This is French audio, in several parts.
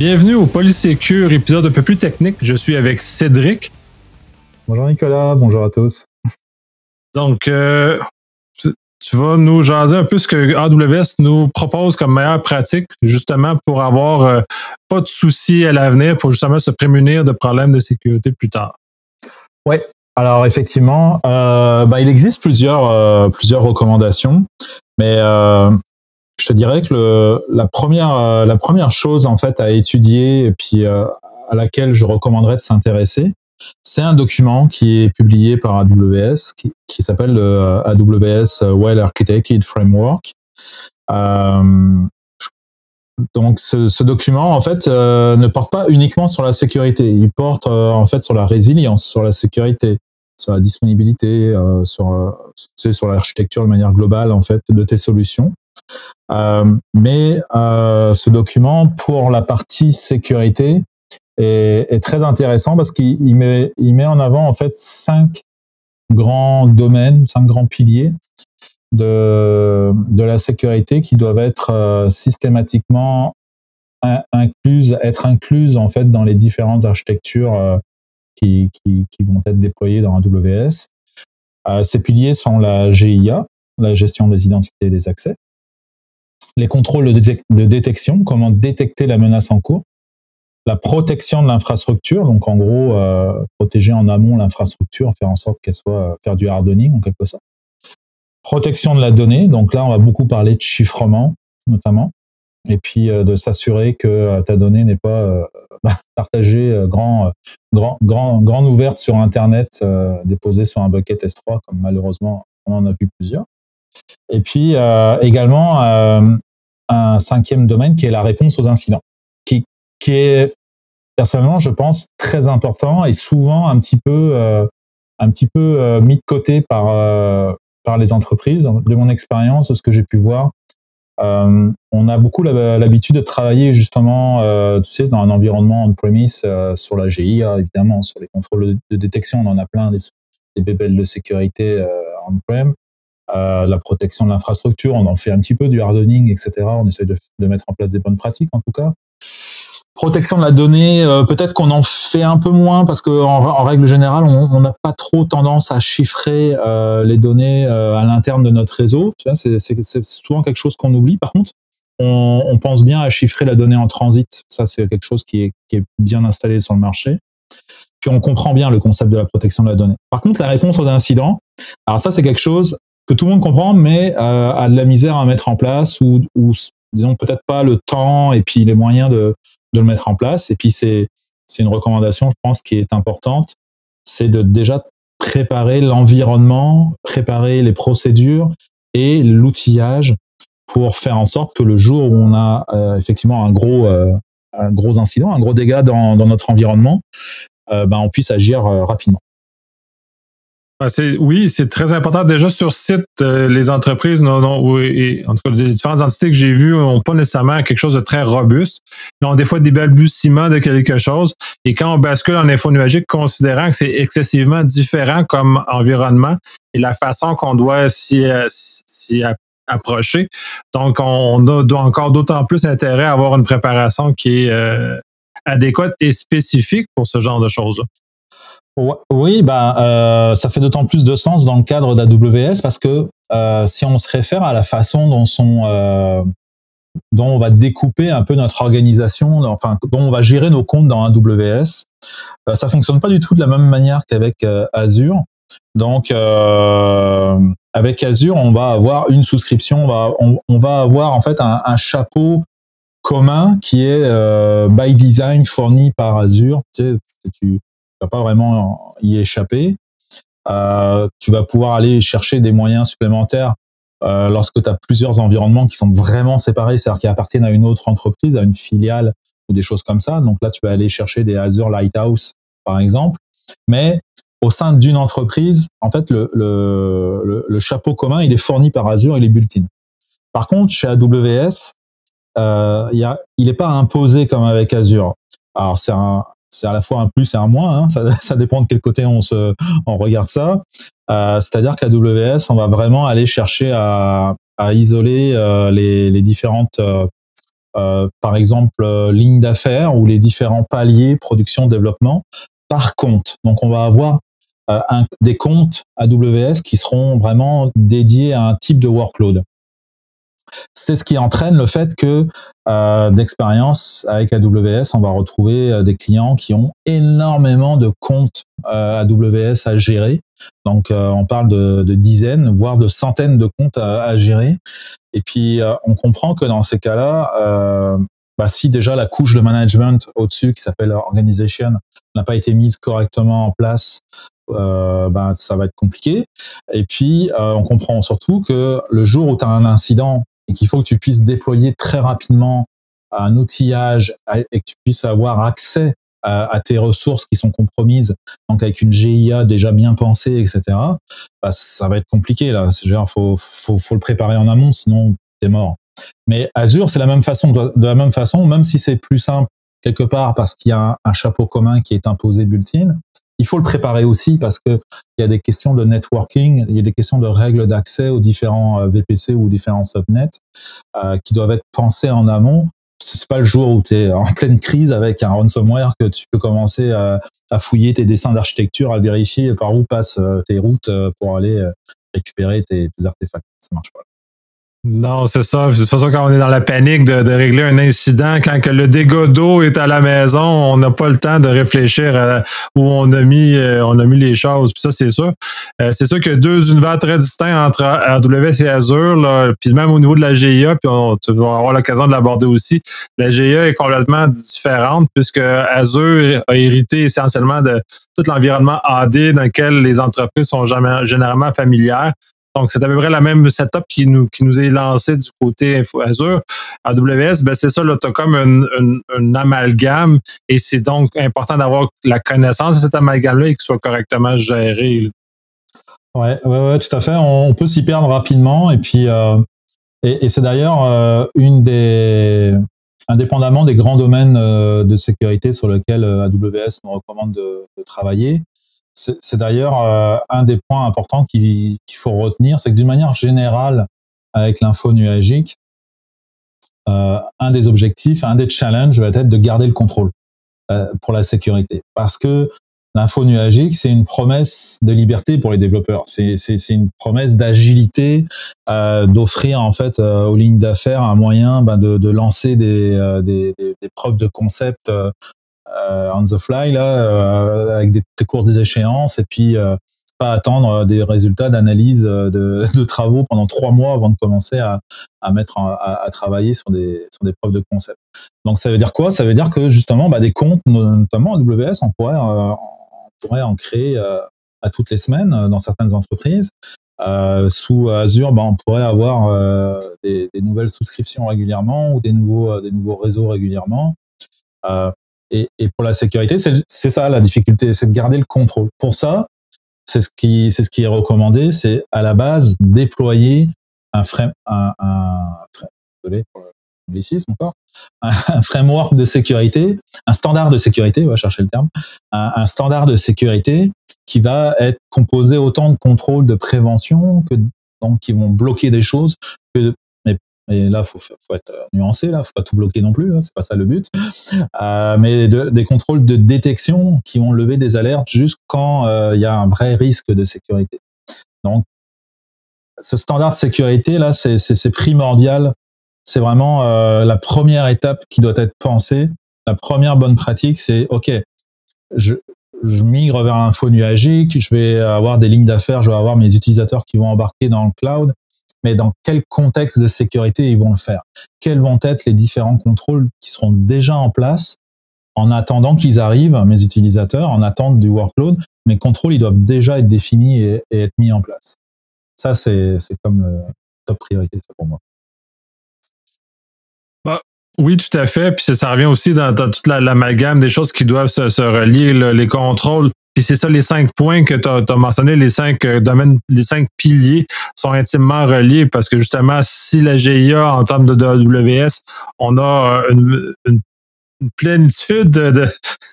Bienvenue au Polysécure, épisode un peu plus technique. Je suis avec Cédric. Bonjour Nicolas, bonjour à tous. Donc, euh, tu vas nous jaser un peu ce que AWS nous propose comme meilleure pratique, justement pour avoir euh, pas de soucis à l'avenir, pour justement se prémunir de problèmes de sécurité plus tard. Oui, alors effectivement, euh, bah, il existe plusieurs, plusieurs recommandations, mais je te dirais que le, la première euh, la première chose en fait à étudier et puis euh, à laquelle je recommanderais de s'intéresser, c'est un document qui est publié par AWS qui, s'appelle le euh, AWS Well Architected Framework. Donc ce, document en fait ne porte pas uniquement sur la sécurité, il porte en fait sur la résilience, sur la sécurité, sur la disponibilité, sur sur l'architecture de manière globale en fait de tes solutions. Euh, mais euh, ce document, pour la partie sécurité, est, très intéressant parce qu'il met, en avant en fait cinq grands domaines, cinq grands piliers de, de la sécurité qui doivent être euh, systématiquement incluses, être incluses en fait dans les différentes architectures qui, qui, vont être déployées dans AWS. Ces piliers sont la GIA, la gestion des identités et des accès, les contrôles de, détection, comment détecter la menace en cours, la protection de l'infrastructure, donc en gros euh, protéger en amont l'infrastructure, faire en sorte qu'elle soit faire du hardening en quelque sorte. Protection de la donnée, donc là on va beaucoup parler de chiffrement notamment, et puis euh, de s'assurer que euh, ta donnée n'est pas partagée grand, grand, grande ouverte sur Internet, déposée sur un bucket S3 comme malheureusement on en a vu plusieurs. Et puis euh, également euh, un cinquième domaine qui est la réponse aux incidents, qui, qui est personnellement, je pense, très important et souvent un petit peu, euh, un petit peu mis de côté par, par les entreprises. De mon expérience, de ce que j'ai pu voir, on a beaucoup l'habitude de travailler justement, tu sais, dans un environnement on-premise sur la GIA, évidemment, sur les contrôles de détection, on en a plein, des, des bébelles de sécurité on-prem la protection de l'infrastructure, on en fait un petit peu du hardening, etc. On essaie de, mettre en place des bonnes pratiques en tout cas. Protection de la donnée, euh, peut-être qu'on en fait un peu moins parce qu'en en, règle générale, on n'a pas trop tendance à chiffrer euh, les données euh, à l'interne de notre réseau. C'est souvent quelque chose qu'on oublie. Par contre, on, pense bien à chiffrer la donnée en transit. Ça, c'est quelque chose qui est bien installé sur le marché. Puis on comprend bien le concept de la protection de la donnée. Par contre, la réponse aux incidents, alors ça, c'est quelque chose que tout le monde comprend, mais euh, a de la misère à mettre en place ou, disons peut-être pas le temps et puis les moyens de, le mettre en place. Et puis c'est c'est une recommandation, je pense, qui est importante, c'est de déjà préparer l'environnement, préparer les procédures et l'outillage pour faire en sorte que le jour où on a euh, effectivement un gros euh, un gros incident, un gros dégât dans, dans notre environnement, euh, ben on puisse agir rapidement. Ah, oui, c'est très important. Déjà sur site, euh, les entreprises, non, non, oui, en tout cas, les différentes entités que j'ai vues n'ont pas nécessairement quelque chose de très robuste. Ils ont des fois des balbutiements de quelque chose. Et quand on bascule en info nuagique, considérant que c'est excessivement différent comme environnement et la façon qu'on doit s'y euh, approcher, donc on a doit encore d'autant plus intérêt à avoir une préparation qui est euh, adéquate et spécifique pour ce genre de choses-là. Oui, bah, euh, ça fait d'autant plus de sens dans le cadre d'AWS parce que euh, si on se réfère à la façon dont euh, on va découper un peu notre organisation, enfin dont on va gérer nos comptes dans AWS, euh, ça fonctionne pas du tout de la même manière qu'avec euh, Azure. Donc euh, avec Azure, on va avoir une souscription, on va, avoir en fait un, chapeau commun qui est by design fourni par Azure. Vas pas vraiment y échapper. Euh, tu vas pouvoir aller chercher des moyens supplémentaires euh, lorsque tu as plusieurs environnements qui sont vraiment séparés, c'est-à-dire qui appartiennent à une autre entreprise, à une filiale ou des choses comme ça. Donc là, tu vas aller chercher des Azure Lighthouse, par exemple. Mais au sein d'une entreprise, en fait, le, chapeau commun, il est fourni par Azure et les bulletins. Par contre, chez AWS, euh, il n'est pas imposé comme avec Azure. Alors, c'est un, c'est à la fois un plus et un moins. Hein. Ça, ça, dépend de quel côté on se, on regarde ça. Euh, C'est-à-dire qu'à WS, on va vraiment aller chercher à, à isoler euh, les, les, différentes euh, par exemple, ligne d'affaires ou les différents paliers production développement par compte. Donc, on va avoir un, des comptes AWS qui seront vraiment dédiés à un type de workload c'est ce qui entraîne le fait que euh, d'expérience avec AWS, on va retrouver euh, des clients qui ont énormément de comptes euh, AWS à gérer. Donc, on parle de, dizaines, voire de centaines de comptes à, gérer. Et puis, on comprend que dans ces cas-là, bah, si déjà la couche de management au-dessus, qui s'appelle organization, n'a pas été mise correctement en place, bah, ça va être compliqué. Et puis, on comprend surtout que le jour où tu as un incident et qu'il faut que tu puisses déployer très rapidement un outillage et que tu puisses avoir accès à, tes ressources qui sont compromises, donc avec une GIA déjà bien pensée, etc., bah, ça va être compliqué là. Il faut, faut, faut, le préparer en amont, sinon t'es mort. Mais Azure, c'est la même façon. De la même façon, même si c'est plus simple quelque part parce qu'il y a un, chapeau commun qui est imposé d'Ultine, il faut le préparer aussi parce que il y a des questions de networking, il y a des questions de règles d'accès aux différents euh, VPC ou différents subnets euh, qui doivent être pensées en amont. C'est pas le jour où tu es en pleine crise avec un ransomware que tu peux commencer à, fouiller tes dessins d'architecture, à vérifier par où passent euh, tes routes pour aller récupérer tes, tes artefacts. Ça marche pas. Non, c'est ça. De toute façon, quand on est dans la panique de, régler un incident, quand que le dégât d'eau est à la maison, on n'a pas le temps de réfléchir à où on a mis, euh, on a mis les choses. Puis ça, c'est sûr. Euh, c'est sûr qu'il y a deux univers très distincts entre AWS et Azure. Là. Puis même au niveau de la GIA, puis on, vas avoir l'occasion de l'aborder aussi. La GIA est complètement différente puisque Azure a hérité essentiellement de tout l'environnement AD dans lequel les entreprises sont généralement familières. Donc, c'est à peu près la même setup qui nous, qui nous est lancé du côté Info Azure. AWS, ben c'est ça, là, tu as comme un, amalgame et c'est donc important d'avoir la connaissance de cet amalgame-là et qu'il soit correctement géré. Ouais, ouais, ouais, tout à fait. On, peut s'y perdre rapidement et puis euh, et, c'est d'ailleurs euh, une des indépendamment des grands domaines euh, de sécurité sur lesquels AWS nous recommande de travailler, c'est d'ailleurs euh, un des points importants qu'il faut retenir, c'est que d'une manière générale, avec l'info nuagique, euh, un des objectifs, un des challenges va être de garder le contrôle euh, pour la sécurité. Parce que l'info nuagique, c'est une promesse de liberté pour les développeurs. C'est une promesse d'agilité, d'offrir en fait aux lignes d'affaires un moyen ben, de, lancer des, des, preuves de concept on the fly là, euh, avec des très courtes échéances et puis euh, pas attendre des résultats d'analyse de, de, travaux pendant trois mois avant de commencer à, à mettre à, à, travailler sur des, sur des preuves de concept. Donc ça veut dire quoi? Ça veut dire que justement bah, des comptes, notamment AWS, on pourrait, on pourrait en créer à toutes les semaines dans certaines entreprises. Euh, sous Azure, bah, on pourrait avoir euh, des, des, nouvelles souscriptions régulièrement ou des nouveaux, des nouveaux réseaux régulièrement. Euh, et, pour la sécurité, c'est ça la difficulté, c'est de garder le contrôle. Pour ça, c'est ce qui, est recommandé, c'est à la base déployer un frame, désolé encore, un, framework de sécurité, un standard de sécurité, on va chercher le terme, un, standard de sécurité qui va être composé autant de contrôles de prévention que donc qui vont bloquer des choses et là, faut, faut être nuancé, là, faut pas tout bloquer non plus, hein, c'est pas ça le but. Euh, mais des contrôles de détection qui vont lever des alertes juste quand euh, il y a un vrai risque de sécurité. Donc, ce standard de sécurité là, c'est primordial. C'est vraiment euh, la première étape qui doit être pensée. La première bonne pratique, c'est ok, je, je migre vers un faux nuagique, je vais avoir des lignes d'affaires, je vais avoir mes utilisateurs qui vont embarquer dans le cloud mais dans quel contexte de sécurité ils vont le faire? Quels vont être les différents contrôles qui seront déjà en place? En attendant qu'ils arrivent, mes utilisateurs, en attente du workload Mes contrôles, ils doivent déjà être définis et, être mis en place. Ça, c'est comme le top priorité, ça pour moi. Bah, oui, tout à fait. Puis ça, revient aussi dans, toute l'amalgame des choses qui doivent se, relier, les contrôles puis c'est ça, les cinq points que tu as, mentionné, les cinq euh, domaines, les cinq piliers sont intimement reliés parce que justement, si la GIA en termes de AWS, on a euh, une, plénitude de,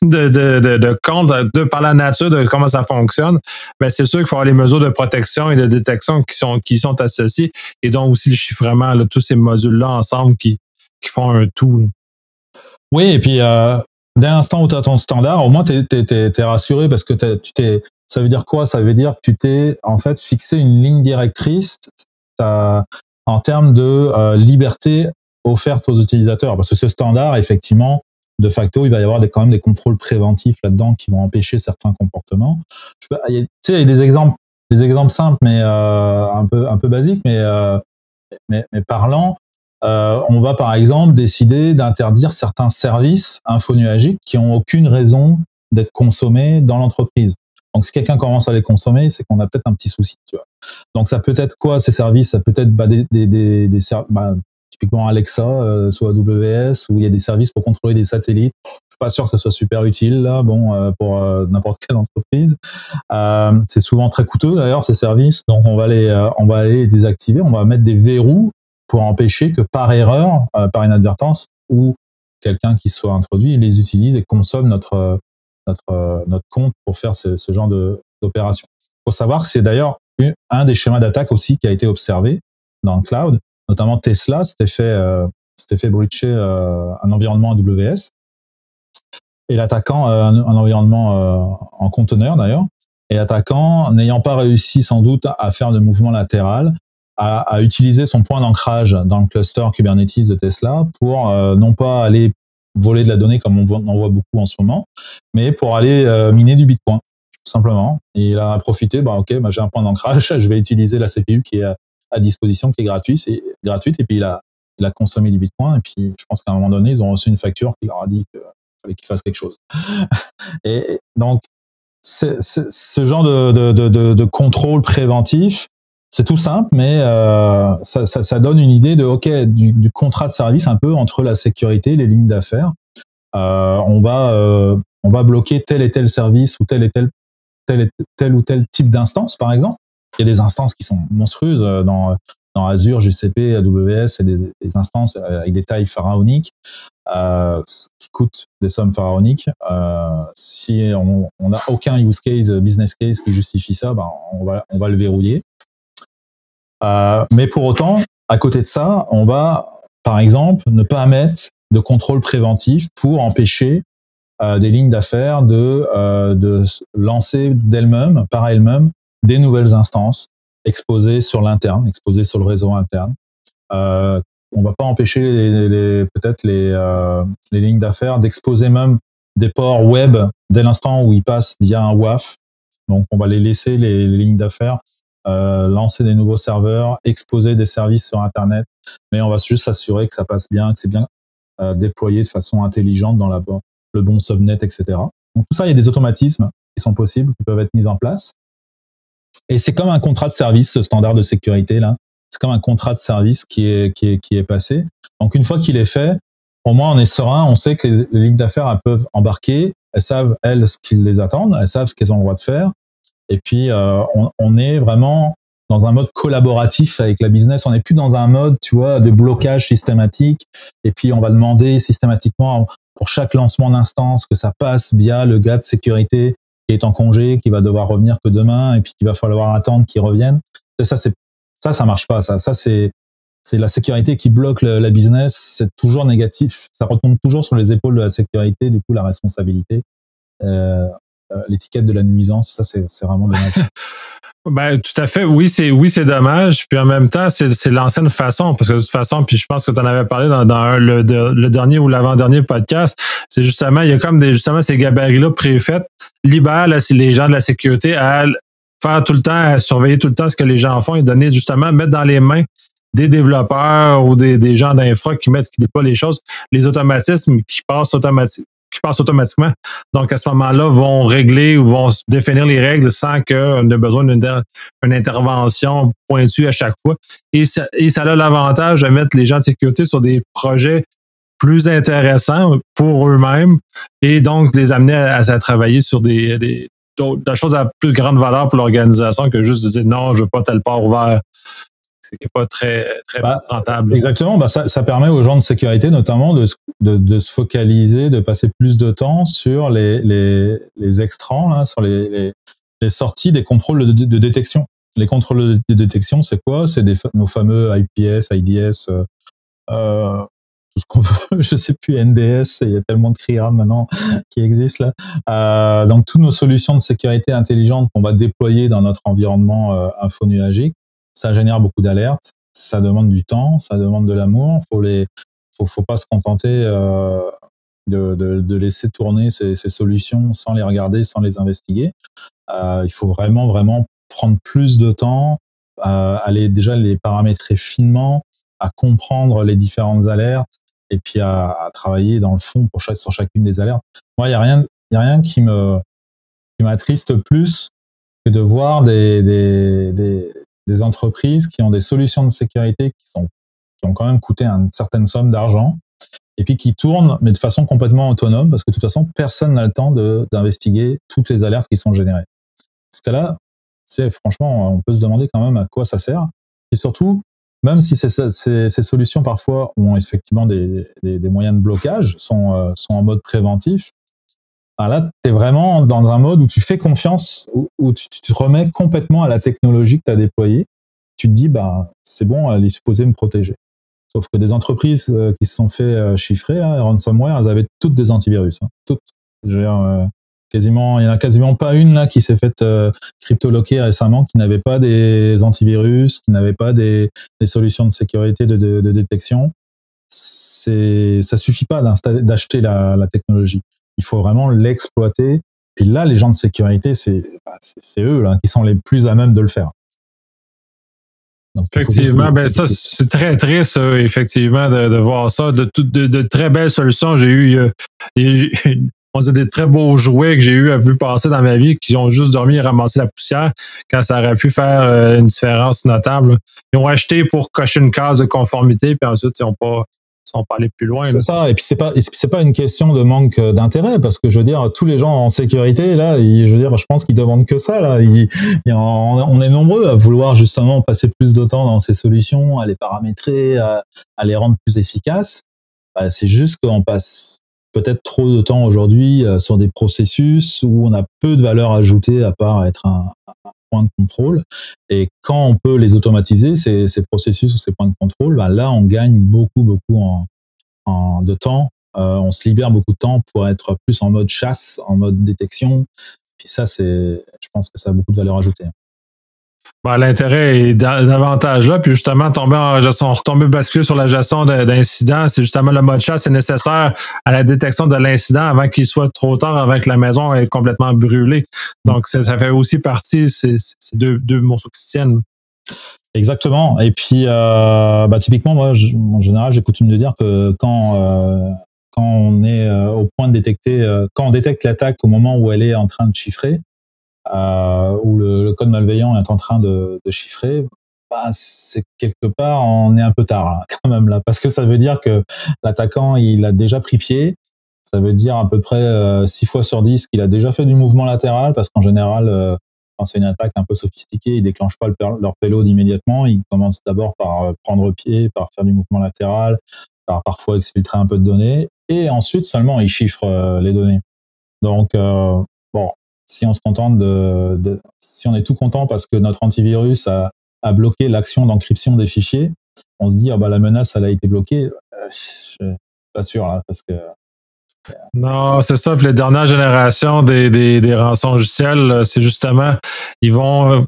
de, comptes par la nature de comment ça fonctionne, ben c'est sûr qu'il faut avoir les mesures de protection et de détection qui sont, qui sont associées et donc aussi le chiffrement, tous ces modules-là ensemble qui, qui font un tout. Oui, et puis euh, dès l'instant où tu as ton standard, au moins tu es, rassuré parce que tu t'es. Ça veut dire quoi? Ça veut dire que tu t'es en fait fixé une ligne directrice en termes de euh, liberté offerte aux utilisateurs. Parce que ce standard, effectivement, de facto, il va y avoir des, quand même des contrôles préventifs là-dedans qui vont empêcher certains comportements. tu sais, il y a des exemples, des exemples simples, mais euh, un peu un peu basiques, mais euh, mais, mais parlant. Euh, on va par exemple décider d'interdire certains services infonuagiques qui ont aucune raison d'être consommés dans l'entreprise. Donc si quelqu'un commence à les consommer, c'est qu'on a peut-être un petit souci. Tu vois. Donc ça peut être quoi ces services? Ça peut être bah, des, des, des, des bah, typiquement Alexa, euh, soit AWS, où il y a des services pour contrôler des satellites. Je suis pas sûr que ça soit super utile là, bon, euh, pour euh, n'importe quelle entreprise. Euh, c'est souvent très coûteux d'ailleurs ces services, donc on va les, on va les désactiver. On va mettre des verrous pour empêcher que par erreur, par inadvertance, ou quelqu'un qui soit introduit, les utilise et consomme notre notre notre compte pour faire ce, ce genre d'opération. Faut savoir que c'est d'ailleurs un des schémas d'attaque aussi qui a été observé dans le cloud. Notamment Tesla s'était fait, euh, fait breacher euh, un environnement AWS et l'attaquant euh, un, environnement en conteneur d'ailleurs. Et l'attaquant n'ayant pas réussi sans doute à faire de mouvement latéral a, a utilisé son point d'ancrage dans le cluster Kubernetes de Tesla pour non pas aller voler de la donnée comme on en voit beaucoup en ce moment, mais pour aller miner du Bitcoin tout simplement. Et il a profité, bah ok, bah, j'ai un point d'ancrage, je vais utiliser la CPU qui est à disposition qui est gratuite, c'est gratuite et puis il a, il a consommé du Bitcoin et puis je pense qu'à un moment donné ils ont reçu une facture qui leur a dit qu'il fallait qu'ils fassent quelque chose. et donc ce genre de, de, de, contrôle préventif, c'est tout simple, mais euh, ça, ça, ça, donne une idée de ok du, du, contrat de service un peu entre la sécurité et les lignes d'affaires. Euh, on va euh, on va bloquer tel et tel service ou tel et tel tel, et tel ou tel type d'instance par exemple il y a des instances qui sont monstrueuses euh, dans, dans Azure, GCP, AWS, et des, des instances euh, avec des tailles pharaoniques euh, qui coûtent des sommes pharaoniques. Euh, si on n'a aucun use case, business case qui justifie ça, ben on, va, on va le verrouiller. Euh, mais pour autant, à côté de ça, on va, par exemple, ne pas mettre de contrôle préventif pour empêcher euh, des lignes d'affaires de, euh, de lancer d'elles-mêmes, par elles-mêmes, des nouvelles instances exposées sur l'interne, exposées sur le réseau interne. Euh, on va pas empêcher les, les, peut-être les, euh, les lignes d'affaires d'exposer même des ports web dès l'instant où ils passent via un WAF. Donc, on va les laisser les, les lignes d'affaires euh, lancer des nouveaux serveurs, exposer des services sur Internet, mais on va juste s'assurer que ça passe bien, que c'est bien euh, déployé de façon intelligente dans la, le bon subnet, etc. Donc tout ça, il y a des automatismes qui sont possibles, qui peuvent être mis en place. Et c'est comme un contrat de service, ce standard de sécurité là. C'est comme un contrat de service qui est, qui qui passé. Donc une fois qu'il est fait, au moins on est serein, on sait que les, lignes d'affaires peuvent embarquer, elles savent elles ce qu'ils les attendent, elles savent ce qu'elles ont le droit de faire. Et puis euh, on, on, est vraiment dans un mode collaboratif avec la business. On n'est plus dans un mode, tu vois, de blocage systématique. Et puis on va demander systématiquement pour chaque lancement d'instance que ça passe via le gars de sécurité qui est en congé, qui va devoir revenir que demain, et puis qu'il va falloir attendre qu'il revienne. Ça, c'est ça, ça marche pas. Ça, ça c'est c'est la sécurité qui bloque la business. C'est toujours négatif. Ça retombe toujours sur les épaules de la sécurité. Du coup, la responsabilité, euh l'étiquette de la nuisance, ça, c'est vraiment dommage. Ben, tout à fait. Oui, c'est oui, c'est dommage. Puis en même temps, c'est l'ancienne façon. Parce que de toute façon, puis je pense que tu en avais parlé dans, le, dernier ou l'avant-dernier podcast. C'est justement, il y a comme des justement ces gabarits-là préfaits, libèrent les gens de la sécurité à faire tout le temps, à surveiller tout le temps ce que les gens font et donner justement, mettre dans les mains des développeurs ou des, gens d'infra qui mettent, qui pas les choses, les automatismes qui passent automatiquement qui passent automatiquement. Donc, à ce moment-là, vont régler ou vont définir les règles sans qu'on ait besoin d'une intervention pointue à chaque fois. Et ça, et ça a l'avantage de mettre les gens de sécurité sur des projets plus intéressants pour eux-mêmes et donc les amener à, travailler sur des, des, des choses à plus grande valeur pour l'organisation que juste de dire non, je veux pas tel port ouvert c'est pas très, très bah, rentable. Exactement. Bah ça, ça, permet aux gens de sécurité, notamment, de, de, de, se focaliser, de passer plus de temps sur les, les, les extrants, là, sur les, les, les, sorties des contrôles de, de, détection. Les contrôles de détection, c'est quoi? C'est nos fameux IPS, IDS, euh, euh, tout ce qu'on veut. Je sais plus NDS, il y a tellement de CRIRAM maintenant qui existent là. Euh, donc toutes nos solutions de sécurité intelligente qu'on va déployer dans notre environnement euh, infonuagique, ça génère beaucoup d'alertes, ça demande du temps, ça demande de l'amour. Faut les, faut, faut pas se contenter euh, de, laisser tourner ces, solutions sans les regarder, sans les investiguer. Euh, il faut vraiment vraiment prendre plus de temps, euh, aller déjà les paramétrer finement, à comprendre les différentes alertes et puis à, travailler dans le fond pour sur chacune des alertes. Moi, il y a rien, y a rien qui me qui m'attriste plus que de voir des, des, des, entreprises qui ont des solutions de sécurité qui ont quand même coûté une certaine somme d'argent et puis qui tournent mais de façon complètement autonome parce que de toute façon personne n'a le temps d'investiguer toutes les alertes qui sont générées. Ce cas-là, c'est franchement, on peut se demander quand même à quoi ça sert. Et surtout, même si ces, ces, solutions parfois ont effectivement des, des, des moyens de blocage, sont, euh, sont en mode préventif, bah là, tu es vraiment dans un mode où tu fais confiance, où, tu, te remets complètement à la technologie que tu as déployée. Tu te dis, bah, c'est bon, elle est supposée me protéger. Sauf que des entreprises euh, qui se sont fait euh, chiffrer, hein, ransomware, elles avaient toutes des antivirus. Hein, toutes. Euh, quasiment, il y en a quasiment pas une là qui s'est faite euh, récemment, qui n'avait pas des antivirus, qui n'avait pas des, solutions de sécurité de, détection. C'est, ça suffit pas d'acheter la, technologie. Il faut vraiment l'exploiter. Puis là, les gens de sécurité, c'est, bah, eux là, qui sont les plus à même de le faire. Donc, effectivement, ben ça c'est très triste, effectivement, de, de, voir ça. De, de, de, très belles solutions. J'ai eu, eu on dit des très beaux jouets que j'ai eu à vu passer dans ma vie qui ont juste dormi et ramassé la poussière quand ça aurait pu faire euh, une différence notable. Ils ont acheté pour cocher une case de conformité, puis ensuite ils n'ont pas sans parler plus loin. C'est ça. Et puis c'est pas c'est pas une question de manque d'intérêt parce que je veux dire tous les gens en sécurité là, je veux dire je pense qu'ils demandent que ça là. Ils, on est nombreux à vouloir justement passer plus de temps dans ces solutions, à les paramétrer, à, à les rendre plus efficaces. Bah, c'est juste qu'on passe peut-être trop de temps aujourd'hui euh, sur des processus où on a peu de valeur ajoutée à part être un, un point de contrôle. Et quand on peut les automatiser, ces, ces processus ou ces points de contrôle, bah là, on gagne beaucoup, beaucoup en, en de temps. Euh, on se libère beaucoup de temps pour être plus en mode chasse, en mode détection. Puis ça, c'est, je pense que ça a beaucoup de valeur ajoutée. Ben, L'intérêt est davantage là. Puis justement, tomber en gestion, retomber basculer sur la gestion d'incidents, c'est justement le mode chasse, c'est nécessaire à la détection de l'incident avant qu'il soit trop tard, avant que la maison est complètement brûlée. Donc, ça, fait aussi partie, c'est deux, morceaux qui se tiennent. Exactement. Et puis, euh, bah, typiquement, moi, en général, j'ai coutume de dire que quand euh, quand on est euh, au point de détecter, quand on détecte l'attaque au moment où elle est en train de chiffrer, euh, où le, code malveillant est en train de, chiffrer, bah, c'est quelque part on est un peu tard hein, quand même là, parce que ça veut dire que l'attaquant il a déjà pris pied. Ça veut dire à peu près euh, 6 fois sur 10 qu'il a déjà fait du mouvement latéral, parce qu'en général, euh, quand c'est une attaque un peu sophistiquée, ils déclenchent pas le, leur payload immédiatement. Ils commencent d'abord par euh, prendre pied, par faire du mouvement latéral, par parfois exfiltrer un peu de données, et ensuite seulement ils chiffrent les données. Donc si on se contente de, de, si on est tout content parce que notre antivirus a, a bloqué l'action d'encryption des fichiers, on se dit ah bah la menace elle a été bloquée. Euh, je suis pas sûr là parce que non, c'est ça. Les dernières générations des, des, des rançons logiciels, c'est justement, ils vont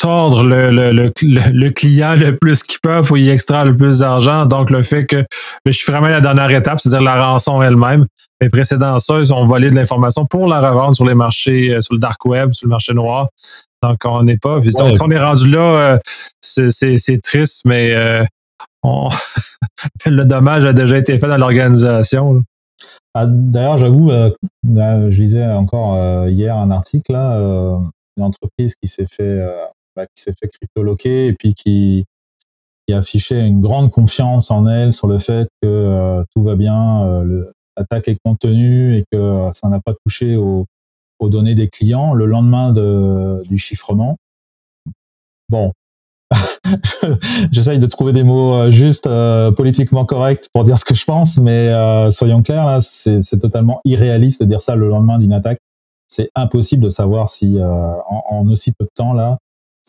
tordre le, le, le, le, client le plus qu'ils peuvent pour y extraire le plus d'argent. Donc, le fait que le chiffrement est la dernière étape, c'est-à-dire la rançon elle-même. Mais précédant ça, ils ont volé de l'information pour la revendre sur les marchés, euh, sur le dark web, sur le marché noir. Donc, on n'est pas. Puis, donc, on est rendu là, euh, c'est triste, mais euh, on... le dommage a déjà été fait dans l'organisation. Ah, D'ailleurs, j'avoue, euh, je lisais encore euh, hier un article là, euh, une entreprise qui s'est fait qui s'est fait cryptoloquer et puis qui, qui affichait une grande confiance en elle sur le fait que euh, tout va bien, euh, l'attaque est contenue et que ça n'a pas touché aux, aux, données des clients le lendemain de, du chiffrement. Bon, j'essaye de trouver des mots justes, euh, politiquement corrects pour dire ce que je pense, mais euh, soyons clairs, c'est totalement irréaliste de dire ça le lendemain d'une attaque. C'est impossible de savoir si, euh, en, aussi peu de temps, là,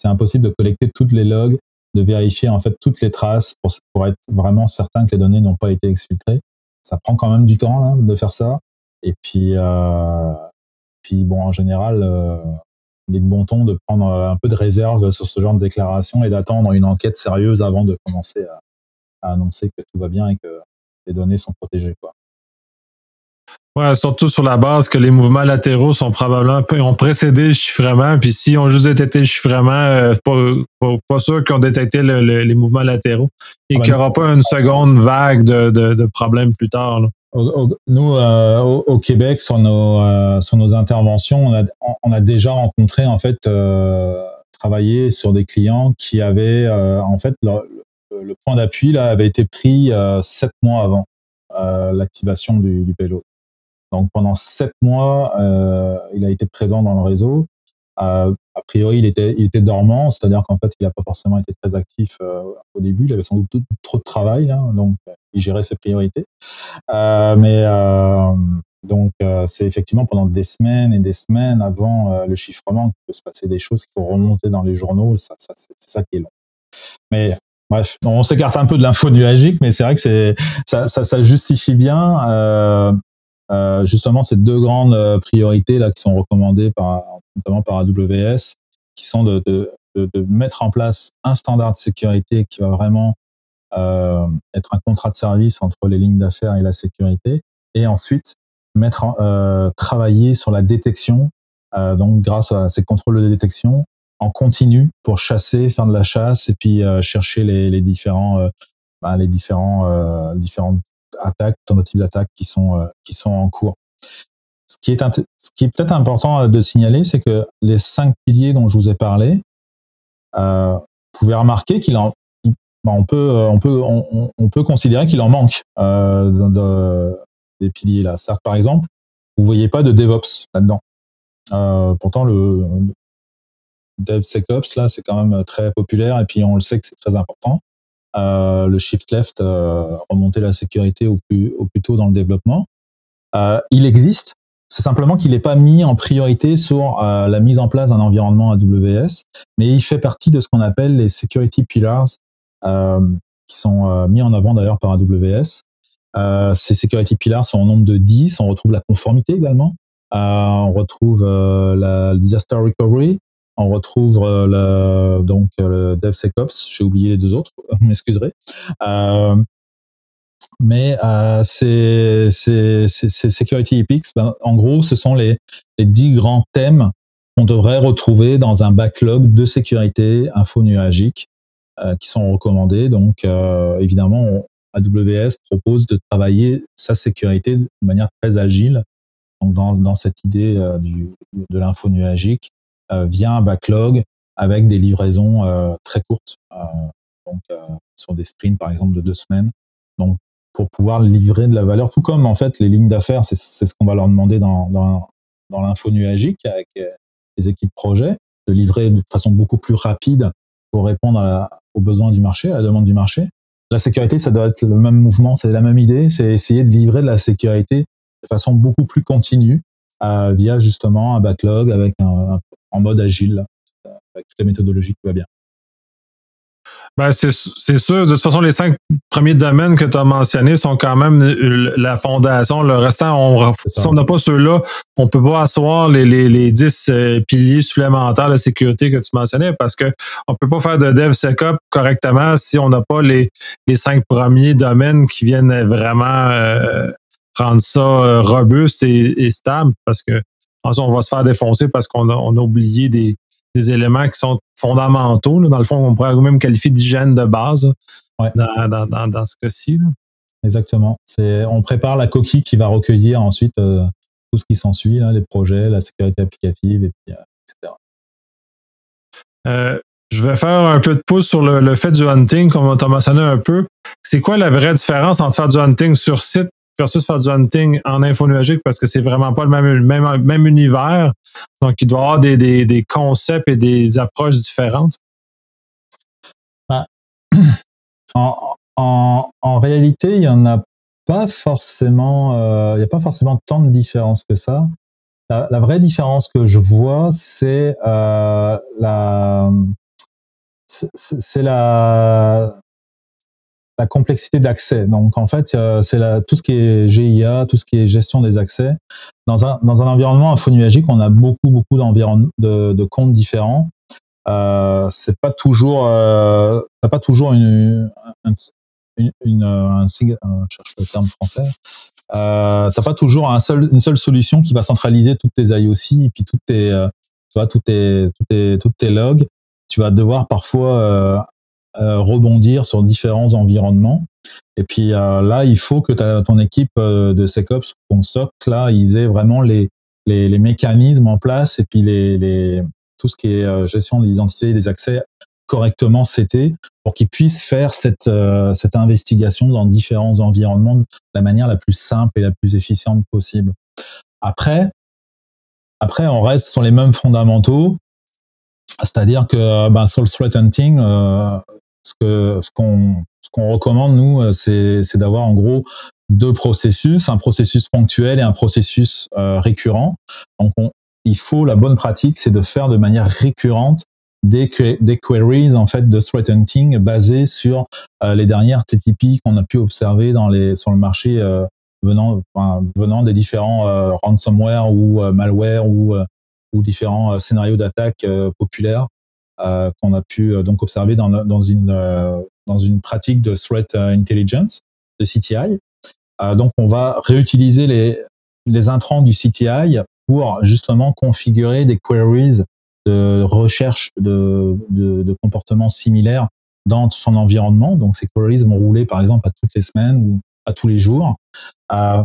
c'est impossible de collecter toutes les logs de vérifier en fait toutes les traces pour, être vraiment certain que les données n'ont pas été exfiltrées. Ça prend quand même du temps hein, de faire ça. Et puis, euh, puis bon, en général, euh, il est de bon ton de prendre un peu de réserve sur ce genre de déclaration et d'attendre une enquête sérieuse avant de commencer à, à, annoncer que tout va bien et que les données sont protégées. Quoi. Ouais, surtout sur la base que les mouvements latéraux sont probablement ont précédé le chiffrement, puis s'ils ont juste détecté le chiffrement, euh, pas, pas, sûr qu'ils ont détecté les mouvements latéraux et qu'il n'y aura pas une seconde vague de, de, problèmes plus tard. Nous, euh, au, Québec, sur nos, euh, sur nos interventions, on a, on a déjà rencontré en fait euh, travaillé sur des clients qui avaient en fait le, le point d'appui là avait été pris sept mois avant l'activation du, du. Donc pendant sept mois, euh, il a été présent dans le réseau. Euh, a priori, il était, il était dormant, c'est-à-dire qu'en fait, il n'a pas forcément été très actif euh, au début. Il avait sans doute trop de travail, hein, donc il gérait ses priorités. Mais donc, c'est effectivement pendant des semaines et des semaines avant le chiffrement qu'il peut se passer des choses qu'il faut remonter dans les journaux. Ça, c'est ça qui est long. Mais bref, on s'écarte un peu de l'info nuagique, mais c'est vrai que c'est ça, justifie bien euh, justement ces deux grandes euh, priorités là qui sont recommandées par notamment par AWS, qui sont de, mettre en place un standard de sécurité qui va vraiment euh, être un contrat de service entre les lignes d'affaires et la sécurité, et ensuite mettre travailler sur la détection, donc grâce à ces contrôles de détection en continu pour chasser, faire de la chasse et puis chercher les, différents bah, les différents différentes attaques, tentatives d'attaque qui sont euh, qui sont en cours. Ce qui est ce qui est peut-être important de signaler, c'est que les cinq piliers dont je vous ai parlé, euh, vous pouvez remarquer qu'il en bah, on peut on peut on, peut considérer qu'il en manque euh, de, des piliers là. cest par exemple, vous voyez pas de DevOps là-dedans. Euh, pourtant le DevSecOps là, c'est quand même très populaire et puis on le sait que c'est très important le shift left, euh, remonter la sécurité au plus, tôt dans le développement. Euh, il existe, c'est simplement qu'il n'est pas mis en priorité sur euh, la mise en place d'un environnement AWS, mais il fait partie de ce qu'on appelle les security pillars, qui sont mis en avant d'ailleurs par AWS. ces security pillars sont au nombre de 10. On retrouve la conformité également. on retrouve la disaster recovery, on retrouve euh, le, donc euh, le DevSecOps. J'ai oublié les deux autres, vous m'excuserez. Euh, mais ces, ces, Security Epics, ben, en gros, ce sont les, les dix grands thèmes qu'on devrait retrouver dans un backlog de sécurité info-nuagique euh, qui sont recommandés. Donc, évidemment, AWS propose de travailler sa sécurité de manière très agile. Donc, dans, dans cette idée du, de l'info nuagique, euh, via un backlog avec des livraisons euh, très courtes, euh, donc sur des sprints par exemple de deux semaines. Donc pour pouvoir livrer de la valeur, tout comme en fait les lignes d'affaires, c'est ce qu'on va leur demander dans, dans, dans l'info nuagique avec les équipes projet, de livrer de façon beaucoup plus rapide pour répondre aux besoins du marché, à la demande du marché. La sécurité, ça doit être le même mouvement, c'est la même idée, c'est essayer de livrer de la sécurité de façon beaucoup plus continue euh, via justement un backlog avec un, en mode agile, avec toutes les méthodologies qui va bien. Ben, c'est sûr. De toute façon, les cinq premiers domaines que tu as mentionnés sont quand même la fondation. Le restant, on, si on n'a pas ceux-là, on peut pas asseoir les, les, les 10 euh, piliers supplémentaires de sécurité que tu mentionnais parce que on peut pas faire de DevSecOps correctement si on n'a pas les, les cinq premiers domaines qui viennent vraiment euh, rendre ça euh, robuste et, et, stable parce que on va se faire défoncer parce qu'on a, on a oublié des, des éléments qui sont fondamentaux. Là. Dans le fond, on pourrait même qualifier d'hygiène de base ouais. dans, dans, dans, dans, ce cas-ci. Exactement. C'est, on prépare la coquille qui va recueillir ensuite euh, tout ce qui s'ensuit, là, les projets, la sécurité applicative, et puis, euh, etc. Euh, je vais faire un peu de pouce sur le, le fait du hunting, comme on t'a mentionné un peu. C'est quoi la vraie différence entre faire du hunting sur site versus faire du hunting en info nuagique parce que c'est vraiment pas le même, univers. Donc, il doit y avoir des, concepts et des approches différentes. Ah. En, réalité, il n'y en a pas forcément, euh, il n'y a pas forcément tant de différence que ça. La, vraie différence que je vois, c'est euh, la la complexité d'accès. Donc en fait, c'est tout ce qui est GIA, tout ce qui est gestion des accès. Dans un, dans un environnement infonuagique, on a beaucoup beaucoup de, de comptes différents. Euh, c'est pas toujours, euh, pas toujours une, une, un, cherche le terme français. Euh, t'as pas toujours un seul, une seule solution qui va centraliser toutes tes IOC et puis toutes tes, euh, tu vois, toutes tes, toutes tes, toutes tes logs. Tu vas devoir parfois euh, euh, rebondir sur différents environnements. Et puis euh, là, il faut que ton équipe euh, de SecOps, ton SOC, là, ils aient vraiment les, les, mécanismes en place et puis les, les tout ce qui est gestion des identités et des accès correctement CT pour qu'ils puissent faire cette, cette investigation dans différents environnements de la manière la plus simple et la plus efficiente possible. Après, après, on reste sur les mêmes fondamentaux, c'est-à-dire que ben, sur le threat hunting, euh, ce qu'on recommande nous, euh, c'est d'avoir en gros deux processus, un processus ponctuel et un processus euh, récurrent. Donc on, il faut la bonne pratique, c'est de faire de manière récurrente des, queries en fait de threat hunting basées sur euh, les dernières TTP qu'on a pu observer dans les sur le marché venant venant des différents ransomware ou malware ou ou différents scénarios d'attaque populaires qu'on a pu euh, donc observer dans, une euh, dans une pratique de threat intelligence de CTI. donc on va réutiliser les les intrants du CTI pour justement configurer des queries de recherche de, de, comportements similaires dans son environnement. Donc ces queries vont rouler par exemple à toutes les semaines ou à tous les jours. Euh,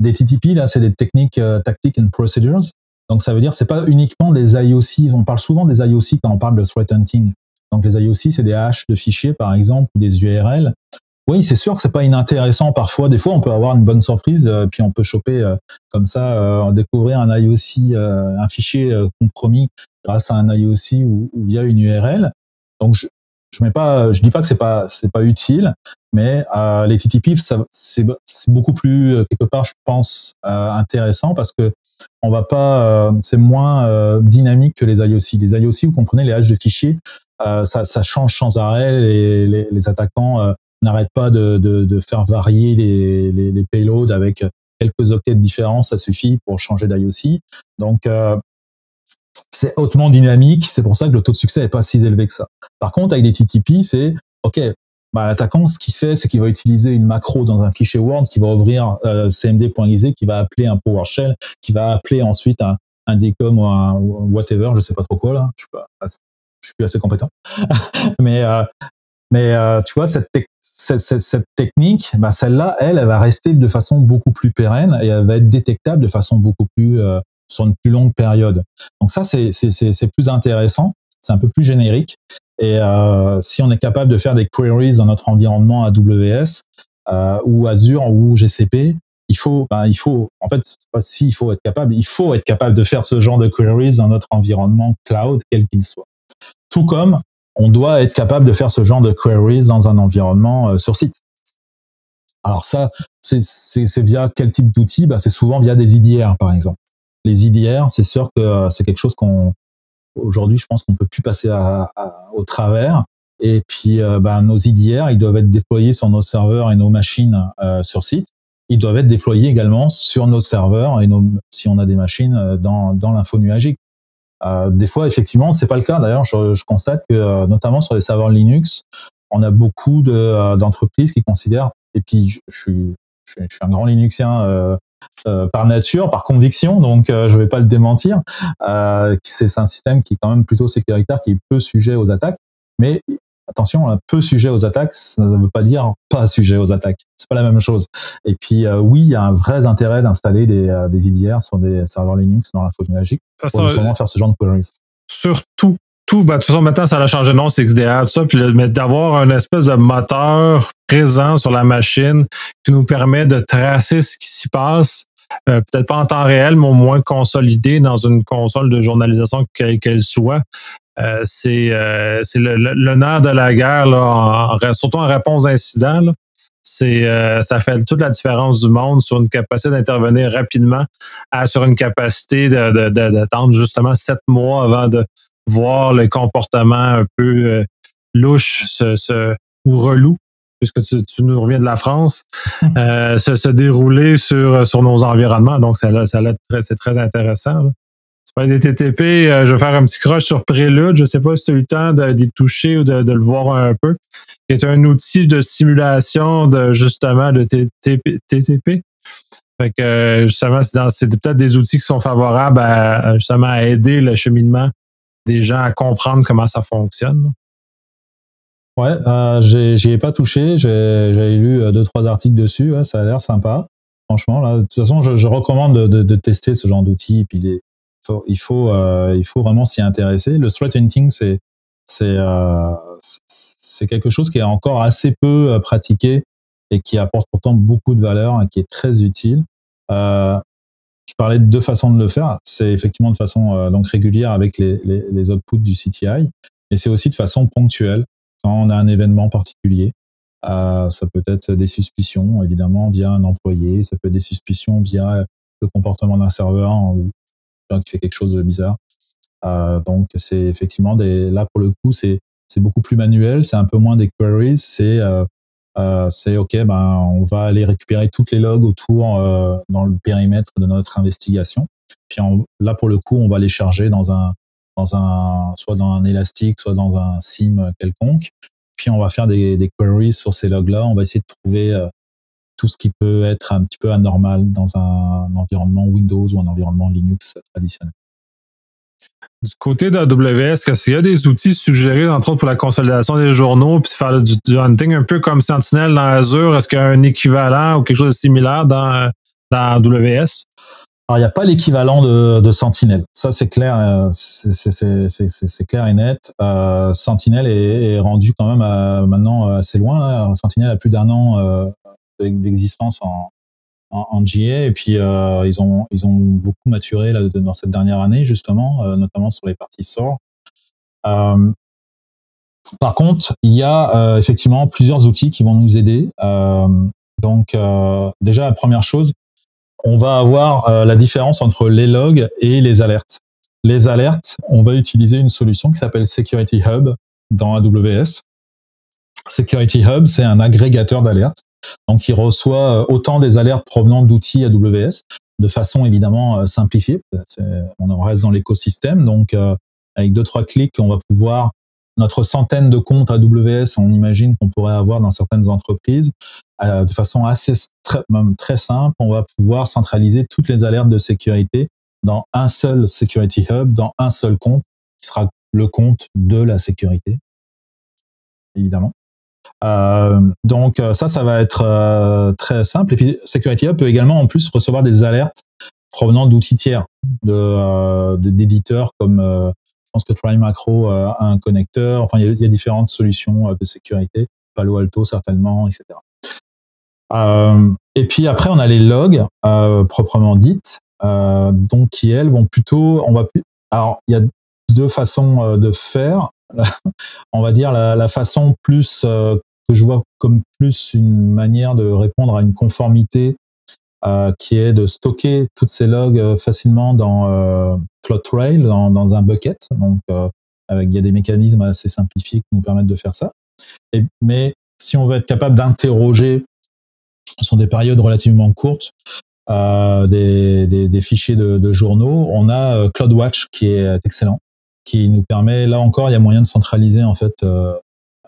des TTP, là, c'est des techniques tactiques and procedures. Donc ça veut dire c'est pas uniquement des IOC. On parle souvent des IOC quand on parle de threat hunting. Donc les IOC c'est des haches de fichiers par exemple ou des URL. Oui, c'est sûr que c'est pas inintéressant parfois. Des fois, on peut avoir une bonne surprise, euh, puis on peut choper euh, comme ça, euh, découvrir un IOC, un fichier compromis grâce à un IOC ou, via une URL. Donc je, mets dis pas que c'est pas pas utile, mais euh, les TTP c'est beaucoup plus euh, quelque part je pense euh, intéressant parce que on va pas, c'est moins dynamique que les IOC. Les IOC, vous comprenez, les haches de fichiers, ça, change sans arrêt. Les, les, attaquants n'arrêtent pas de, faire varier les, payloads avec quelques octets de différence, ça suffit pour changer d'IOC. Donc c'est hautement dynamique. C'est pour ça que le taux de succès n'est pas si élevé que ça. Par contre, avec des TTP, c'est OK. Bah, l'attaquant, ce qu'il fait, c'est qu'il va utiliser une macro dans un fichier Word qui va ouvrir euh, qui va appeler un PowerShell, qui va appeler ensuite un, un DCOM ou un whatever, je sais pas trop quoi là. Je suis je suis plus assez compétent. mais euh, euh, tu vois cette, technique, bah, celle-là, elle, elle va rester de façon beaucoup plus pérenne et elle va être détectable de façon beaucoup plus euh, sur une plus longue période. Donc ça, c'est plus intéressant, c'est un peu plus générique. Et euh, si on est capable de faire des queries dans notre environnement AWS euh, ou Azure ou GCP, il faut, ben, il faut, en fait, si il faut être capable, il faut être capable de faire ce genre de queries dans notre environnement cloud, quel qu'il soit. Tout comme on doit être capable de faire ce genre de queries dans un environnement euh, sur site. Alors ça, c'est via quel type d'outils? Ben, C'est souvent via des IDR, par exemple les IDR, c'est sûr que euh, c'est quelque chose qu'on aujourd'hui, je pense qu'on peut plus passer au travers. Et puis, euh, bah, nos IDR, ils doivent être déployés sur nos serveurs et nos machines euh, sur site. Ils doivent être déployés également sur nos serveurs et nos, si on a des machines dans, dans l'info nuagique. Euh, des fois, effectivement, c'est pas le cas. D'ailleurs, je, je, constate que, notamment sur les serveurs Linux, on a beaucoup d'entreprises qui considèrent. Et puis, je, je, suis, je suis un grand Linuxien euh, par nature, par conviction, donc euh, je vais pas le démentir. Euh, c'est un système qui est quand même plutôt sécuritaire, qui est peu sujet aux attaques. Mais attention, un peu sujet aux attaques, ça ne veut pas dire pas sujet aux attaques. C'est pas la même chose. Et puis oui, il y a un vrai intérêt d'installer des, des IDR sur des serveurs Linux dans l'info numérique pour justement faire ce genre de queries. Surtout tout, ben, de toute façon, maintenant, ça a changé de nom, c'est XDR, tout ça, puis mais d'avoir un espèce de moteur présent sur la machine qui nous permet de tracer ce qui s'y passe, euh, peut-être pas en temps réel, mais au moins consolidé dans une console de journalisation quelle qu'elle soit. Euh, c'est euh, le, le, nerf de la guerre, là, surtout en réponse à. C'est ça fait toute la différence du monde sur une capacité d'intervenir rapidement à, sur une capacité d'attendre de, justement sept mois avant de, voir le comportement un peu euh, louche se, ou relou, puisque tu, tu, nous reviens de la France, euh, se, se, dérouler sur, sur nos environnements. Donc, ça, ça très, c'est très intéressant. Tu des TTP, euh, je vais faire un petit croche sur Prélude. Je sais pas si tu as eu le temps d'y toucher ou de, de, le voir un peu. C'est un outil de simulation de justement de TTP. Fait que justement, c'est peut-être des outils qui sont favorables à justement à aider le cheminement des gens à comprendre comment ça fonctionne. Ouais, euh, j'y ai pas touché. J'ai lu euh, deux trois articles dessus. ça a l'air sympa. Franchement, là, de toute façon, je, recommande de, tester ce genre d'outils. Puis il faut, euh, il faut vraiment s'y intéresser. Le threat hunting, c'est quelque chose qui est encore assez peu pratiqué et qui apporte pourtant beaucoup de valeur et qui est très utile. Je parlais de deux façons de le faire. C'est effectivement de façon euh, donc régulière avec les, outputs du CTI, et c'est aussi de façon ponctuelle quand on a un événement particulier. Euh, ça peut être des suspicions, évidemment, via un employé. Ça peut être des suspicions via le comportement d'un serveur ou qui fait quelque chose de bizarre. Euh, donc c'est effectivement des. Là pour le coup, c'est c'est beaucoup plus manuel. C'est un peu moins des queries. C'est euh, c'est OK, ben, on va aller récupérer toutes les logs autour euh, dans le périmètre de notre investigation. Puis là, pour le coup, on va les charger dans un, dans un, soit dans un élastique, soit dans un SIM quelconque. Puis on va faire des, des queries sur ces logs-là. On va essayer de trouver euh, tout ce qui peut être un petit peu anormal dans un, un environnement Windows ou un environnement Linux traditionnel. Du côté d'AWS, est-ce qu'il y a des outils suggérés, entre autres, pour la consolidation des journaux, puis faire du, hunting un peu comme Sentinel dans Azure? Est-ce qu'il y a un équivalent ou quelque chose de similaire dans, dans AWS? Alors, il n'y a pas l'équivalent de, Sentinel. Ça, c'est clair, euh, c'est clair et net. Euh, Sentinel est, rendu quand même à, maintenant assez loin. Hein. Sentinel a plus d'un an euh, d'existence en, en, GA et puis euh, ils ont ils ont beaucoup maturé là, dans cette dernière année justement, euh, notamment sur les parties SOR. Euh, par contre, il y a effectivement plusieurs outils qui vont nous aider. Donc déjà la première chose, on va avoir la différence entre les logs et les alertes. Les alertes, on va utiliser une solution qui s'appelle Security Hub dans AWS. Security Hub, c'est un agrégateur d'alertes donc, il reçoit euh, autant des alertes provenant d'outils AWS, de façon évidemment euh, simplifiée. On reste dans l'écosystème, donc euh, avec deux trois clics, on va pouvoir notre centaine de comptes AWS, on imagine qu'on pourrait avoir dans certaines entreprises, de façon assez même très simple, on va pouvoir centraliser toutes les alertes de sécurité dans un seul Security Hub, dans un seul compte, qui sera le compte de la sécurité, évidemment. Euh, donc euh, ça, ça va être euh, très simple. Et puis Security Hub peut également en plus recevoir des alertes provenant d'outils tiers, de d'éditeurs comme je pense que Try Macro a un connecteur. Enfin, il y, a, différentes solutions de sécurité, Palo Alto certainement, etc. Et puis après, on a les logs proprement dites, donc qui elles vont plutôt, alors il y a deux façons de faire. On va dire la, façon plus euh, que je vois comme plus une manière de répondre à une conformité euh, qui est de stocker toutes ces logs euh, facilement dans CloudTrail, dans, un bucket. Donc, il y a des mécanismes assez simplifiés qui nous permettent de faire ça. Mais si on veut être capable d'interroger sur des périodes relativement courtes, des, fichiers de, journaux, on a CloudWatch qui est excellent qui nous permet, là encore, il y a moyen de centraliser en fait euh,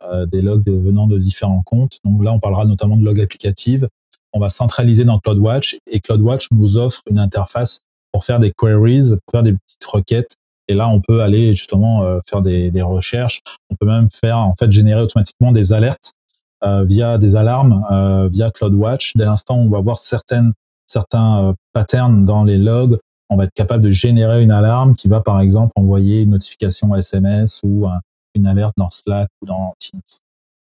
euh, des logs venant de différents comptes. Donc là, on parlera notamment de logs applicatifs. On va centraliser dans CloudWatch et CloudWatch nous offre une interface pour faire des queries, pour faire des petites requêtes. Et là, on peut aller justement euh, faire des, des, recherches. On peut même faire en fait générer automatiquement des alertes euh, via des alarmes euh, via CloudWatch. Dès l'instant, on va voir certaines certains patterns dans les logs on va être capable de générer une alarme qui va par exemple envoyer une notification SMS ou une alerte dans Slack ou dans Teams.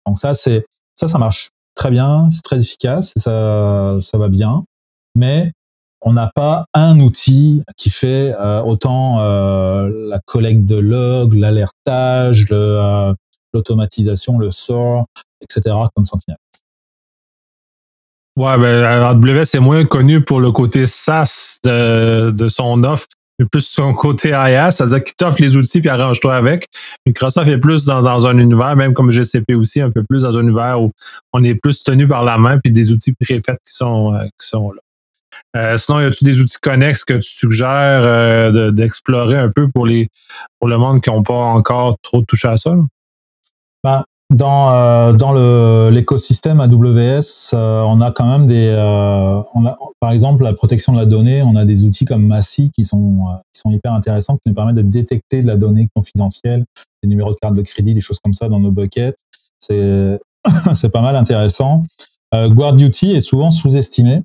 Donc ça, c'est ça, ça marche très bien, c'est très efficace, ça, ça va bien, mais on n'a pas un outil qui fait euh, autant euh, la collecte de logs, l'alertage, euh, l'automatisation, le sort, etc. comme Sentinel. Ouais, ben, AWS est moins connu pour le côté SaaS de, de son offre. est plus son côté IaaS, c'est-à-dire qu'il t'offre les outils puis arrange-toi avec. Microsoft est plus dans, dans, un univers, même comme GCP aussi, un peu plus dans un univers où on est plus tenu par la main puis des outils préfaits qui sont, euh, qui sont là. Euh, sinon, y a-tu des outils connexes que tu suggères euh, d'explorer un peu pour les pour le monde qui n'ont pas encore trop touché à ça? Ben, dans euh, dans le l'écosystème AWS, on a quand même des on a par exemple la protection de la donnée, on a des outils comme Massy qui sont qui sont hyper intéressants qui nous permettent de détecter de la donnée confidentielle, des numéros de carte de crédit, des choses comme ça dans nos buckets. C'est c'est pas mal intéressant. GuardDuty est souvent sous-estimé.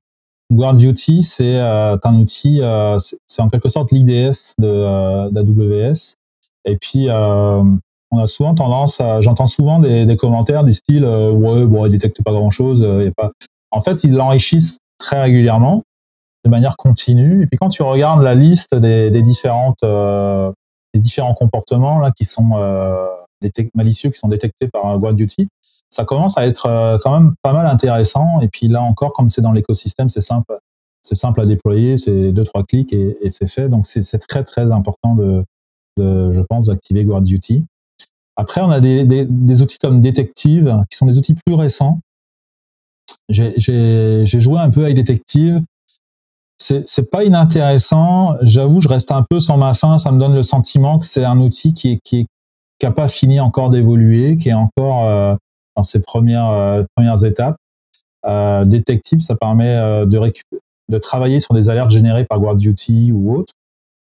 GuardDuty, c'est euh, un outil, euh, c'est en quelque sorte l'IDS de euh, d'AWS. Et puis, on a souvent tendance à, j'entends souvent des, commentaires du style, ouais, bon, il détecte pas grand chose, et pas. En fait, ils l'enrichissent très régulièrement, de manière continue. Et puis, quand tu regardes la liste des, différentes, des différents comportements là qui sont malicieux, qui sont détectés par GuardDuty, ça commence à être euh, quand même pas mal intéressant. Et puis là encore, comme c'est dans l'écosystème, c'est simple, c'est simple à déployer, c'est deux trois clics et, c'est fait. Donc c'est très très important de, je pense, d'activer GuardDuty. Après, on a des, outils comme Detective, qui sont des outils plus récents. J'ai joué un peu avec Detective. C'est pas inintéressant. J'avoue, je reste un peu sans ma fin. Ça me donne le sentiment que c'est un outil qui est, qui est qui a pas fini encore d'évoluer, qui est encore euh, dans ces premières, euh, étapes. Euh, Detective, ça permet euh, de, de travailler sur des alertes générées par GuardDuty ou autre,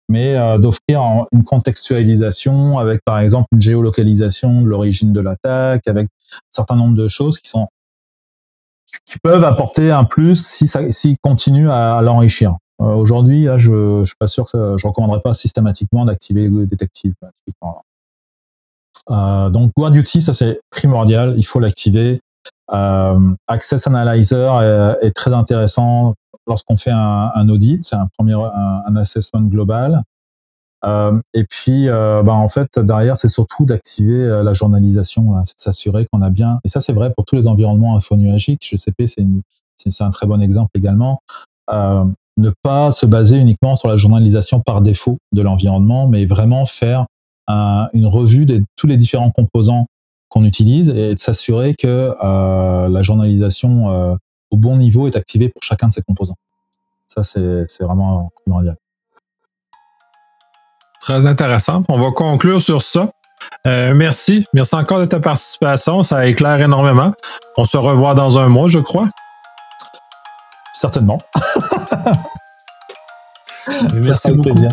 mais d'offrir une contextualisation avec, par exemple, une géolocalisation de l'origine de l'attaque, avec un certain nombre de choses qui sont qui peuvent apporter un plus si ça s'ils continuent à, l'enrichir. Aujourd'hui, là, je, je suis pas sûr que ça, je recommanderais pas systématiquement d'activer Detective. Euh, donc GuardDuty, ça c'est primordial, il faut l'activer. Euh, Access Analyzer est, très intéressant lorsqu'on fait un, audit, c'est un premier un, assessment global. Euh, et puis, euh, bah, en fait, derrière, c'est surtout d'activer euh, la journalisation, c'est de s'assurer qu'on a bien. Et ça, c'est vrai pour tous les environnements infonuagiques. GCP, c'est un très bon exemple également. Ne pas se baser uniquement sur la journalisation par défaut de l'environnement, mais vraiment faire une revue de tous les différents composants qu'on utilise et de s'assurer que euh, la journalisation euh, au bon niveau est activée pour chacun de ces composants. Ça, c'est vraiment primordial. Très intéressant. On va conclure sur ça. Euh, merci. Merci encore de ta participation. Ça éclaire énormément. On se revoit dans un mois, je crois. Certainement. merci beaucoup. Plaisir.